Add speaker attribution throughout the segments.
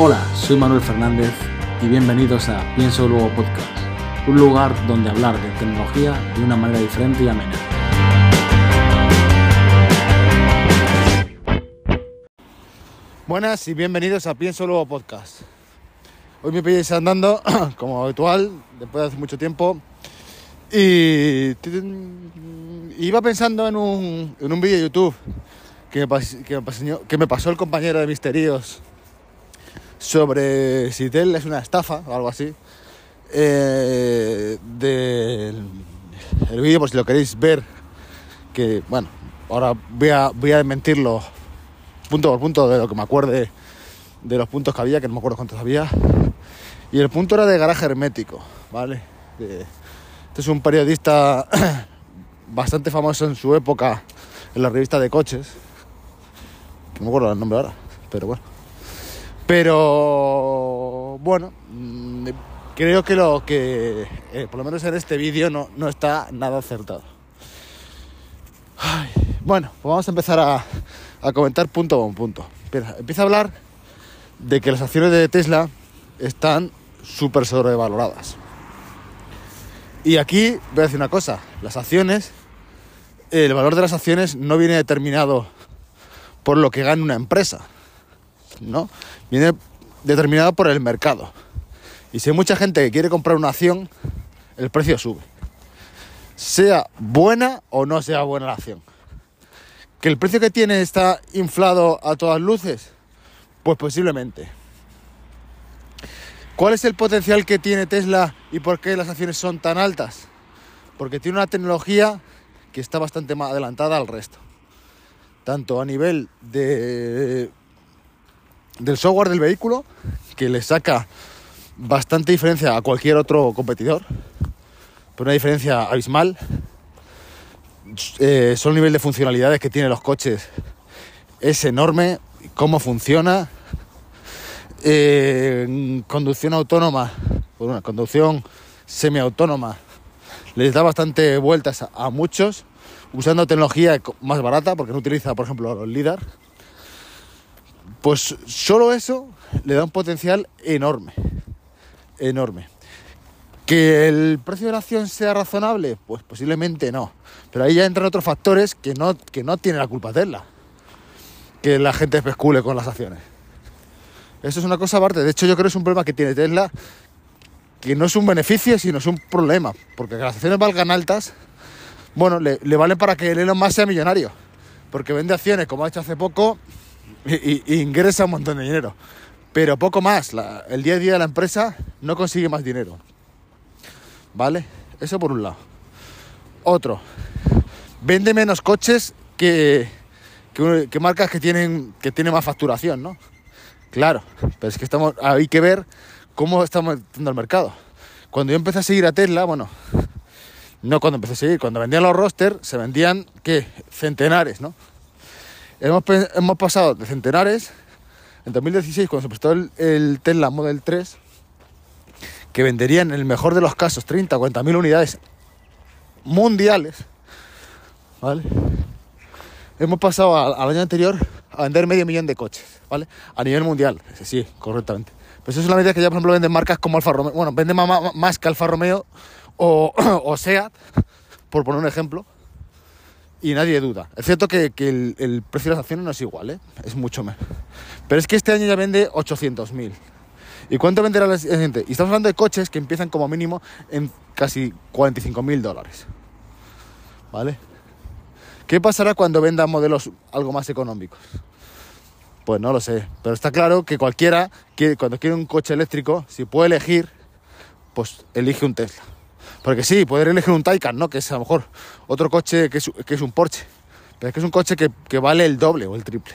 Speaker 1: Hola, soy Manuel Fernández y bienvenidos a Pienso Luego Podcast, un lugar donde hablar de tecnología de una manera diferente y amena.
Speaker 2: Buenas y bienvenidos a Pienso Luego Podcast. Hoy me pilláis andando, como habitual, después de hace mucho tiempo. Y iba pensando en un, en un vídeo de YouTube que me, pasó, que me pasó el compañero de Misterios sobre si Tel es una estafa o algo así. Eh, del el vídeo, por si lo queréis ver, que bueno, ahora voy a, voy a desmentirlo punto por punto de lo que me acuerde de los puntos que había, que no me acuerdo cuántos había. Y el punto era de garaje hermético, ¿vale? Este es un periodista bastante famoso en su época en la revista de coches. No me acuerdo el nombre ahora, pero bueno. Pero bueno, mm, creo que lo que, eh, por lo menos en este vídeo, no, no está nada acertado. Bueno, pues vamos a empezar a, a comentar punto por punto. Empieza a hablar de que las acciones de Tesla están súper sobrevaloradas. Y aquí voy a decir una cosa, las acciones, el valor de las acciones no viene determinado por lo que gana una empresa, ¿no? Viene determinado por el mercado. Y si hay mucha gente que quiere comprar una acción, el precio sube. Sea buena o no sea buena la acción. ¿Que el precio que tiene está inflado a todas luces? Pues posiblemente. ¿Cuál es el potencial que tiene Tesla y por qué las acciones son tan altas? Porque tiene una tecnología que está bastante más adelantada al resto. Tanto a nivel de, del software del vehículo, que le saca bastante diferencia a cualquier otro competidor, pero una diferencia abismal. Eh, son el nivel de funcionalidades que tienen los coches es enorme, cómo funciona, eh, conducción autónoma, bueno, una conducción semiautónoma, les da bastante vueltas a, a muchos, usando tecnología más barata, porque no utiliza, por ejemplo, los LIDAR. Pues solo eso le da un potencial enorme, enorme. ¿Que el precio de la acción sea razonable? Pues posiblemente no. Pero ahí ya entran otros factores que no, que no tiene la culpa Tesla. Que la gente especule con las acciones. Eso es una cosa aparte. De hecho, yo creo que es un problema que tiene Tesla, que no es un beneficio, sino es un problema. Porque que las acciones valgan altas, bueno, le, le valen para que el Elon Musk sea millonario. Porque vende acciones, como ha hecho hace poco, y, ingresa un montón de dinero. Pero poco más. La- el día a día de la empresa no consigue más dinero. ¿Vale? Eso por un lado. Otro. Vende menos coches que, que, que marcas que tienen, que tienen más facturación, ¿no? Claro, pero es que estamos, hay que ver cómo estamos metiendo el mercado. Cuando yo empecé a seguir a Tesla, bueno, no cuando empecé a seguir, cuando vendían los roster, se vendían, ¿qué? Centenares, ¿no? Hemos, hemos pasado de centenares, en 2016, cuando se prestó el, el Tesla Model 3, que venderían en el mejor de los casos 30 o 40 mil unidades mundiales, ¿vale? Hemos pasado al, año anterior a vender medio millón de coches, ¿vale? A nivel mundial, sí, correctamente. Pues eso es la medida que ya, por ejemplo, venden marcas como Alfa Romeo, bueno, venden más que Alfa Romeo o SEAT, por poner un ejemplo, y nadie duda. Es cierto que, el, precio de las acciones no es igual, ¿eh? Es mucho menos. Pero es que este año ya vende 800.000. ¿Y cuánto venderá la siguiente? Y estamos hablando de coches que empiezan como mínimo en casi 45.000 dólares. ¿Vale? ¿Qué pasará cuando venda modelos algo más económicos? Pues no lo sé, pero está claro que cualquiera que cuando quiere un coche eléctrico, si puede elegir, pues elige un Tesla. Porque sí, poder elegir un Taycan, ¿no? Que es a lo mejor otro coche que es, que es un Porsche. Pero es que es un coche que, que vale el doble o el triple.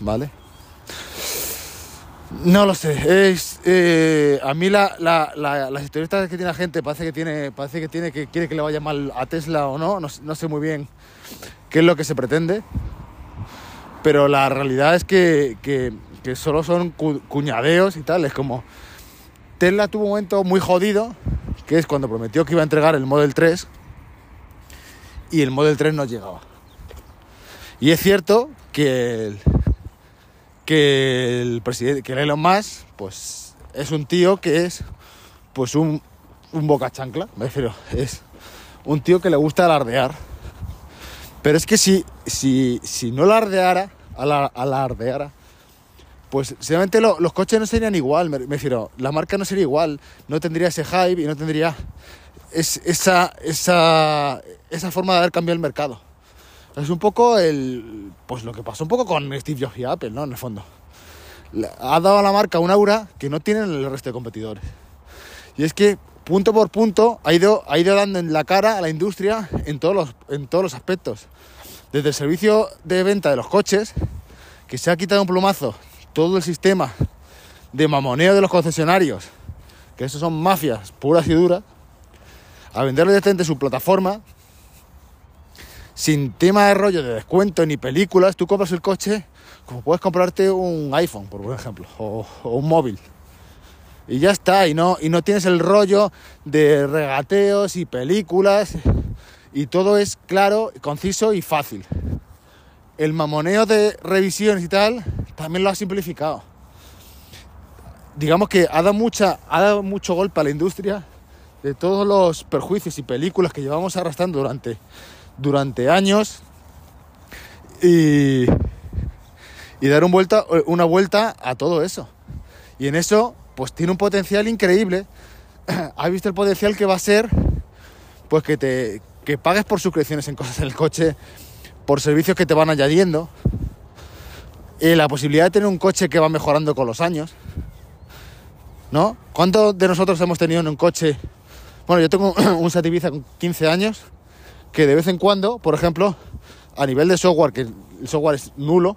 Speaker 2: ¿Vale? No lo sé. Es, eh, a mí la, la, la- las historietas que tiene la gente parece que tiene, parece que tiene que quiere que le vaya mal a Tesla o no. No, no sé muy bien qué es lo que se pretende. Pero la realidad es que, que- solo son cu- cuñadeos y tal. Es como Tesla tuvo un momento muy jodido, que es cuando prometió que iba a entregar el Model 3 y el Model 3 no llegaba. Y es cierto que el, que el presidente, que el Elon Musk, pues es un tío que es pues un, un boca chancla, me refiero, es un tío que le gusta alardear. Pero es que si, si, si no alardeara, ala- alardeara, pues seguramente lo- los coches no serían igual, me, me refiero, la marca no sería igual, no tendría ese hype y no tendría es- esa, esa, esa forma de haber cambiado el mercado. Es un poco el, pues lo que pasó un poco con Steve Jobs y Apple, ¿no? En el fondo. Ha dado a la marca un aura que no tienen el resto de competidores. Y es que punto por punto ha ido, ha ido dando en la cara a la industria en todos, los, en todos los aspectos. Desde el servicio de venta de los coches, que se ha quitado un plumazo todo el sistema de mamoneo de los concesionarios, que esos son mafias puras y duras, a venderle directamente su plataforma, sin tema de rollo de descuento ni películas, tú compras el coche como puedes comprarte un iPhone, por ejemplo, o, o un móvil. Y ya está, y no, y no tienes el rollo de regateos y películas, y todo es claro, conciso y fácil. El mamoneo de revisiones y tal también lo ha simplificado. Digamos que ha dado, mucha, ha dado mucho golpe a la industria de todos los perjuicios y películas que llevamos arrastrando durante, durante años y, y dar vuelta, una vuelta a todo eso. Y en eso, pues tiene un potencial increíble. ¿Has visto el potencial que va a ser? Pues que te que pagues por suscripciones en cosas en el coche, por servicios que te van añadiendo, y la posibilidad de tener un coche que va mejorando con los años. ¿No? ¿Cuántos de nosotros hemos tenido en un coche? Bueno, yo tengo un Seat Ibiza con 15 años que de vez en cuando, por ejemplo, a nivel de software, que el software es nulo,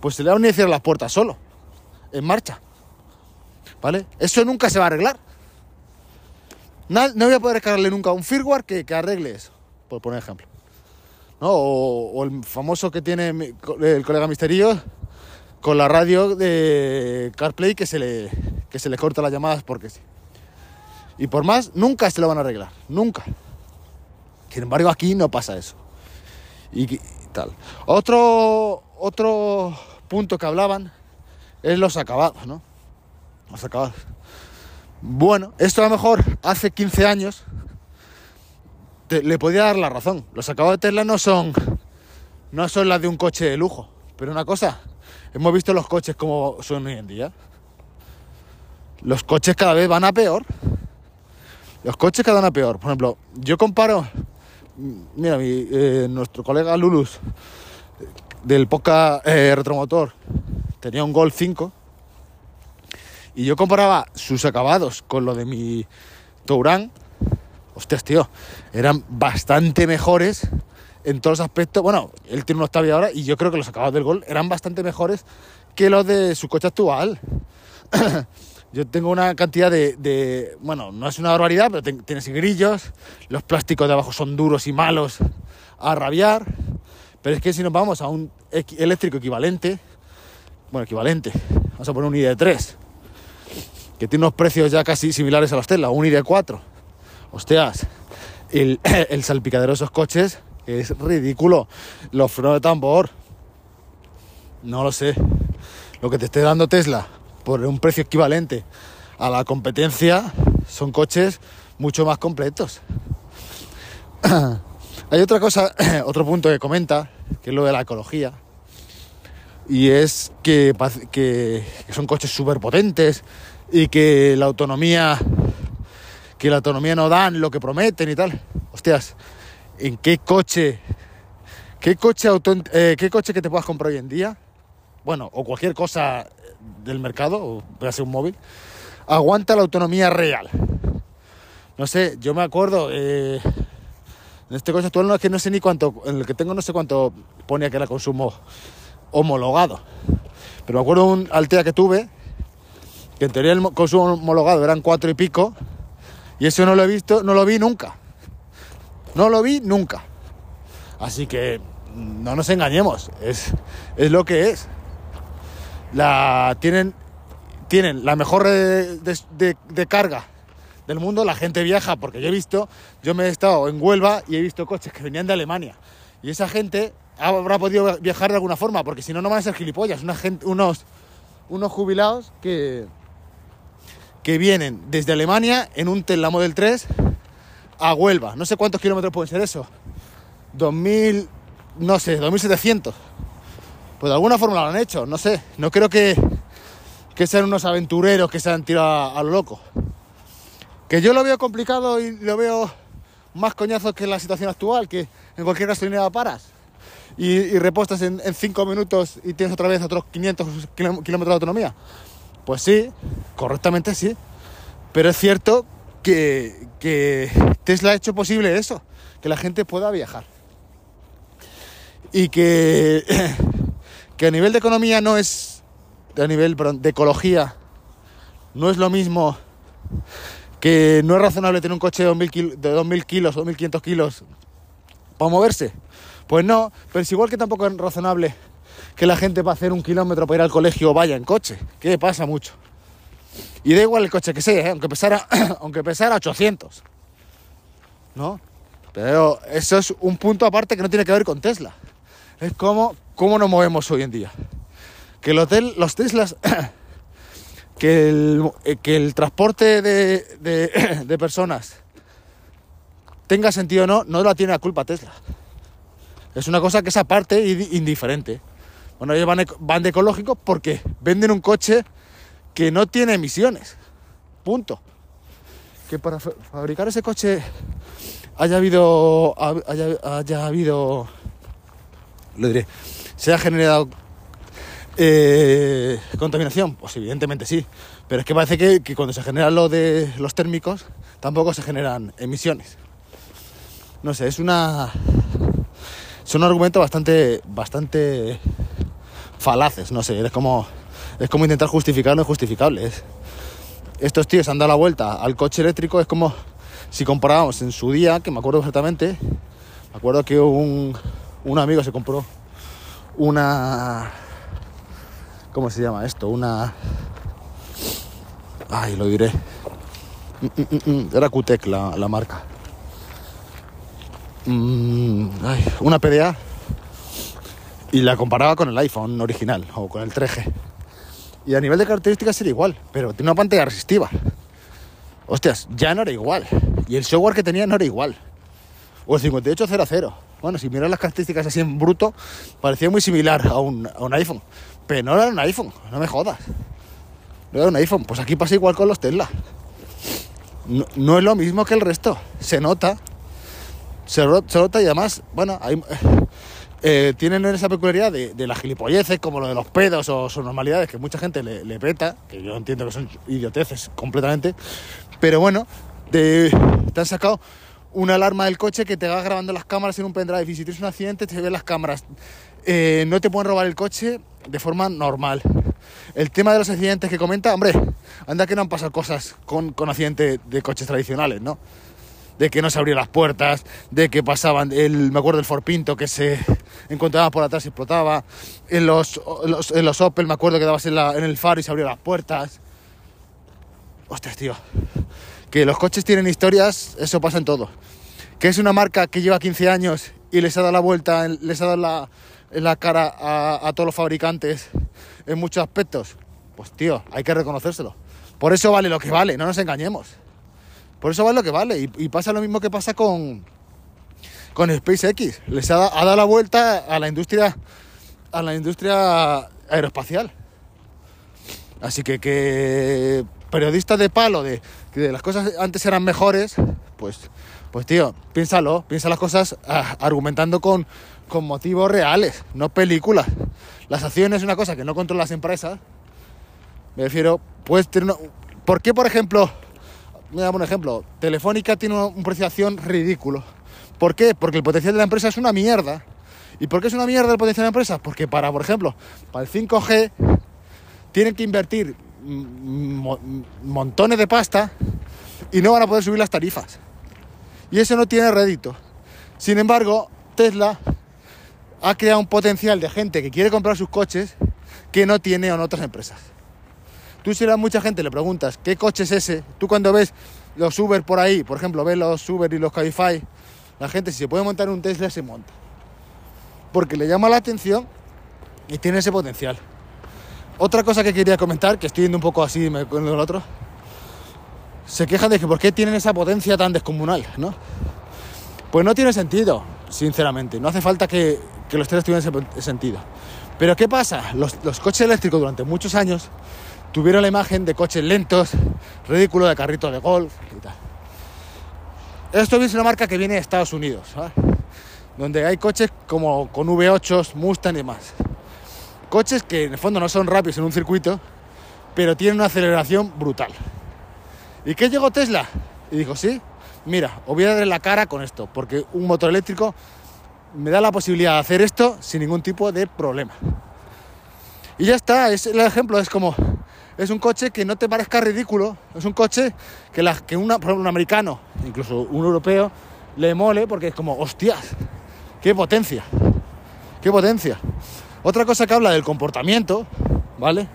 Speaker 2: pues se le van a iniciar las puertas solo, en marcha. ¿Vale? Eso nunca se va a arreglar. Na- No voy a poder cargarle nunca un firmware que, que arregle eso, por poner ejemplo. ¿No? O, el famoso que tiene el colega Misterio con la radio de CarPlay que se le, que se le corta las llamadas porque sí. Y por más, nunca se lo van a arreglar, nunca. Sin embargo, aquí no pasa eso. Y, y tal. Otro, otro punto que hablaban es los acabados, ¿no? Los acabados. Bueno, esto a lo mejor hace 15 años le podía dar la razón. Los acabados de Tesla no son, no son las de un coche de lujo. Pero una cosa, hemos visto los coches como son hoy en día. Los coches cada vez van a peor. Los coches cada vez van a peor. Por ejemplo, yo comparo, mira, mi, eh, nuestro colega Lulus eh, del Poca eh, Retromotor tenía un Golf 5 y yo comparaba sus acabados con lo de mi Touran. Hostias, tío, eran bastante mejores en todos los aspectos. Bueno, él tiene un Octavia ahora y yo creo que los acabados del Gol eran bastante mejores que los de su coche actual. yo tengo una cantidad de, Bueno, no es una barbaridad, pero ten- tienes grillos, los plásticos de abajo son duros y malos a rabiar. Pero es que si nos vamos a un eléctrico equivalente, bueno, equivalente, vamos a poner un ID3, que tiene unos precios ya casi similares a los Tesla, un ID4. Hostias, el, salpicadero de esos coches es ridículo. Los frenos de tambor, no lo sé. Lo que te esté dando Tesla por un precio equivalente a la competencia son coches mucho más completos. Hay otra cosa, otro punto que comenta, que es lo de la ecología. Y es que- que son coches súper potentes y que la autonomía que la autonomía no dan lo que prometen y tal. Hostias, ¿en qué coche? ¿Qué coche, eh, ¿Qué coche que te puedas comprar hoy en día? Bueno, o cualquier cosa del mercado, o puede ser un móvil, aguanta la autonomía real. No sé, yo me acuerdo, eh, en este coche actual no es que no sé ni cuánto, en el que tengo no sé cuánto ponía que era consumo homologado. Pero me acuerdo un Altea que tuve, que en teoría el mo- consumo homologado eran cuatro y pico, y eso no lo he visto, no lo vi nunca. No lo vi nunca. Así que no nos engañemos, es, es lo que es. La, tienen, tienen la mejor de- de carga del mundo, la gente viaja, porque yo he visto, yo me he estado en Huelva y he visto coches que venían de Alemania Y esa gente habrá podido viajar de alguna forma, porque si no, no van a ser gilipollas. Una gente, unos, unos jubilados que, que vienen desde Alemania en un Tesla Model 3 a Huelva. No sé cuántos kilómetros pueden ser eso. 2000, no sé, 2700. Pues de alguna forma lo han hecho, no sé. No creo que, que sean unos aventureros que se han tirado a, lo loco. Que yo lo veo complicado y lo veo más coñazo que la situación actual, que en cualquier gasolinera paras y, y repostas en 5 minutos y tienes otra vez otros 500 kiló- kilómetros de autonomía. Pues sí, correctamente sí. Pero es cierto que, Tesla ha hecho posible eso, que la gente pueda viajar. Y que, que a nivel de economía no es, a nivel de ecología, no es lo mismo que no es razonable tener un coche de 2.000 kil- de 2.000 kilos o 2.500 kilos para moverse. Pues no, pero es igual que tampoco es razonable que la gente para hacer un kilómetro para ir al colegio vaya en coche, que pasa mucho. Y da igual el coche que sea, ¿eh? aunque, pesara, aunque pesara 800. ¿No? Pero eso es un punto aparte que no tiene que ver con Tesla. Es como cómo nos movemos hoy en día. Que los, tel- los Teslas, que el, eh, que el transporte de, de- personas tenga sentido o no, no la tiene la culpa Tesla. Es una cosa que es aparte di- indiferente. Bueno, ellos van, de ecológico porque venden un coche que no tiene emisiones. Punto. Que para fa- fabricar ese coche haya habido. ha- haya, haya habido. Lo diré. Se ha generado eh, contaminación. Pues evidentemente sí. Pero es que parece que, que cuando se genera lo de los térmicos, tampoco se generan emisiones. No sé, es una. Son argumentos bastante. bastante falaces, no sé, es como. Es como intentar justificar lo injustificable. es- estos tíos han dado la vuelta al coche eléctrico, es como si comparábamos en su día, que me acuerdo perfectamente, me acuerdo que un, un amigo se compró una... ¿Cómo se llama esto? Una... Ay, lo diré. Mm, mm, mm, Era Qtec la, la marca. Ay, una PDA y la comparaba con el iPhone original o con el 3G. Y a nivel de características era igual, pero tiene una pantalla resistiva. Hostias, ya no era igual. Y el software que tenía no era igual. O el 5800. Bueno, si miras las características así en bruto, parecía muy similar a un, a un iPhone. Pero no era un iPhone, no me jodas. No era un iPhone. Pues aquí pasa igual con los Tesla. No, no es lo mismo que el resto. Se nota. Se, se nota y además, bueno, hay, eh, tienen esa peculiaridad de, las gilipolleces, como lo de los pedos o sus normalidades, que mucha gente le, le peta, que yo entiendo que son idioteces completamente, pero bueno, te, te han sacado una alarma del coche que te va grabando las cámaras en un pendrive y si tienes un accidente te ven las cámaras. Eh, no te pueden robar el coche de forma normal. El tema de los accidentes que comenta, hombre, anda que no han pasado cosas con, con accidentes de coches tradicionales, ¿no? De que no se abrían las puertas, de que pasaban, el, me acuerdo del Ford Pinto que se encontraba por atrás y explotaba, en los, los- en los Opel me acuerdo que dabas en, en el faro y se abrían las puertas. Ostras, tío, que los coches tienen historias, eso pasa en todo. Que es una marca que lleva 15 años y les ha dado la vuelta, les ha dado la, la cara a, a todos los fabricantes en muchos aspectos. Pues tío, hay que reconocérselo. Por eso vale lo que vale, no nos engañemos. Por eso vale lo que vale. Y, pasa lo mismo que pasa con, con SpaceX. Les ha, da- ha dado la vuelta a la industria a la industria aeroespacial. Así que que periodistas de palo de que las cosas antes eran mejores, pues pues tío, piénsalo, piensa las cosas ah, argumentando con, con motivos reales, no películas. Las acciones es una cosa que no controlan las empresas. Me refiero, puedes tener ¿Por qué, por ejemplo, Voy a dar un ejemplo. Telefónica tiene un precio acción ridículo. ¿Por qué? Porque el potencial de la empresa es una mierda. ¿Y por qué es una mierda el potencial de la empresa? Porque para, por ejemplo, para el 5G tienen que invertir mo- montones de pasta y no van a poder subir las tarifas. Y eso no tiene rédito. Sin embargo, Tesla ha creado un potencial de gente que quiere comprar sus coches que no tiene en otras empresas. Tú si a mucha gente le preguntas qué coche es ese, tú cuando ves los Uber por ahí, por ejemplo, ves los Uber y los Cabify, la gente si se puede montar un Tesla se monta. porque le llama la atención y tiene ese potencial. Otra cosa que quería comentar, que estoy viendo un poco así con el otro, se quejan de que por qué tienen esa potencia tan descomunal, ¿no? Pues no tiene sentido, sinceramente. No hace falta que, los tres tuvieran ese sentido. Pero ¿qué pasa? Los coches eléctricos durante muchos años tuvieron la imagen de coches lentos, ridículo de carritos de golf y tal. Esto es una marca que viene de Estados Unidos, donde hay coches como con V8, Mustang y demás. Coches que en el fondo no son rápidos en un circuito, pero tienen una aceleración brutal. ¿Y qué llegó Tesla? Y dijo, sí, mira, os voy a dar la cara con esto, porque un motor eléctrico me da la posibilidad de hacer esto sin ningún tipo de problema. Y ya está, es el ejemplo, es como, es un coche que no te parezca ridículo, es un coche que, la, que una, por ejemplo, un americano, incluso un europeo, le mole porque es como, hostias, qué potencia, qué potencia. Otra cosa que habla del comportamiento, ¿vale?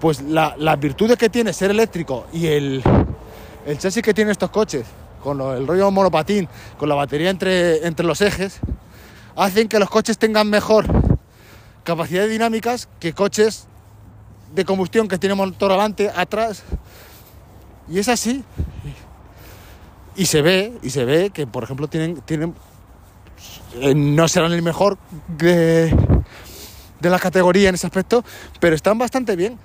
Speaker 2: Pues la, las virtudes que tiene ser eléctrico y el, el chasis que tienen estos coches, con el rollo monopatín, con la batería entre, entre los ejes, hacen que los coches tengan mejor capacidad de dinámicas que coches de combustión que tienen motor adelante, atrás. Y es así. Y se ve, y se ve que, por ejemplo, tienen, tienen eh, no serán el mejor de, de la categoría en ese aspecto, pero están bastante bien.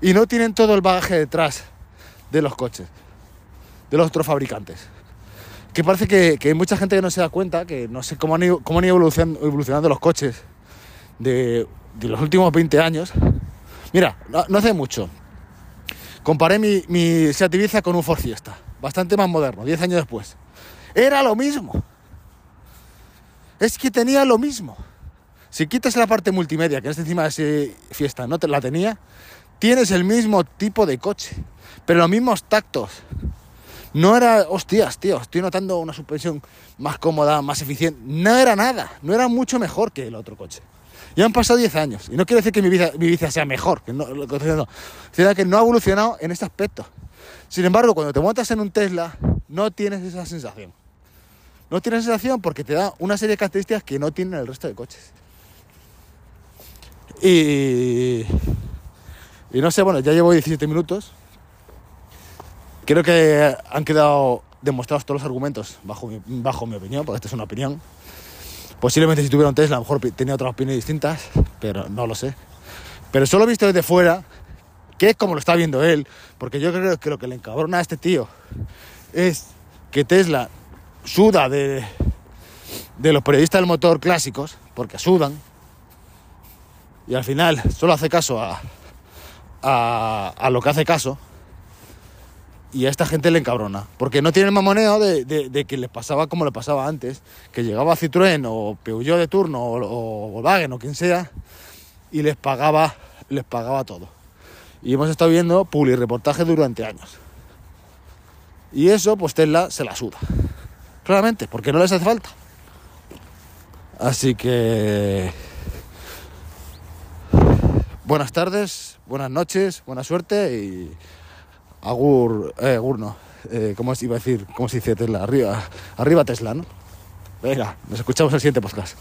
Speaker 2: Y no tienen todo el bagaje detrás de los coches, de los otros fabricantes. Que parece que, que hay mucha gente que no se da cuenta, que no sé cómo han ido, cómo han ido evolucionando, evolucionando los coches de, de, los últimos 20 años. Mira, no, hace mucho. Comparé mi, mi Seat Ibiza con un Ford Fiesta, bastante más moderno, 10 años después. Era lo mismo. Es que tenía lo mismo. Si quitas la parte multimedia, que es encima de ese Fiesta, no te la tenía, tienes el mismo tipo de coche, pero los mismos tactos. No era, hostias, tío, estoy notando una suspensión más cómoda, más eficiente. No era nada, no era mucho mejor que el otro coche. Ya han pasado 10 años. Y no quiere decir que mi vida, mi vida sea mejor, que no, lo que sino que no ha evolucionado en este aspecto. Sin embargo, cuando te montas en un Tesla, no tienes esa sensación. No tienes sensación porque te da una serie de características que no tienen el resto de coches. Y, y no sé, bueno, ya llevo 17 minutos. Creo que han quedado demostrados todos los argumentos, bajo bajo mi opinión, porque esta es una opinión. Posiblemente si tuviera Tesla a lo mejor tenía otras opiniones distintas, pero no lo sé. Pero solo visto desde fuera, que es como lo está viendo él, porque yo creo que lo que le encabrona a este tío es que Tesla suda de, de los periodistas del motor clásicos, porque sudan, y al final solo hace caso a, a, lo que hace caso y a esta gente le encabrona porque no tiene el mamoneo de, de, que les pasaba como le pasaba antes que llegaba Citroën o Peugeot de turno o, o Volkswagen o quien sea y les pagaba les pagaba todo. Y hemos estado viendo publi reportajes durante años. Y eso pues Tesla se la suda. Claramente porque no les hace falta. Así que buenas tardes, buenas noches, buena suerte y agur, eh, agur no, eh, ¿cómo iba a decir? ¿Cómo se dice Tesla? Arriba, arriba Tesla, ¿no? Venga, nos escuchamos en el siguiente podcast.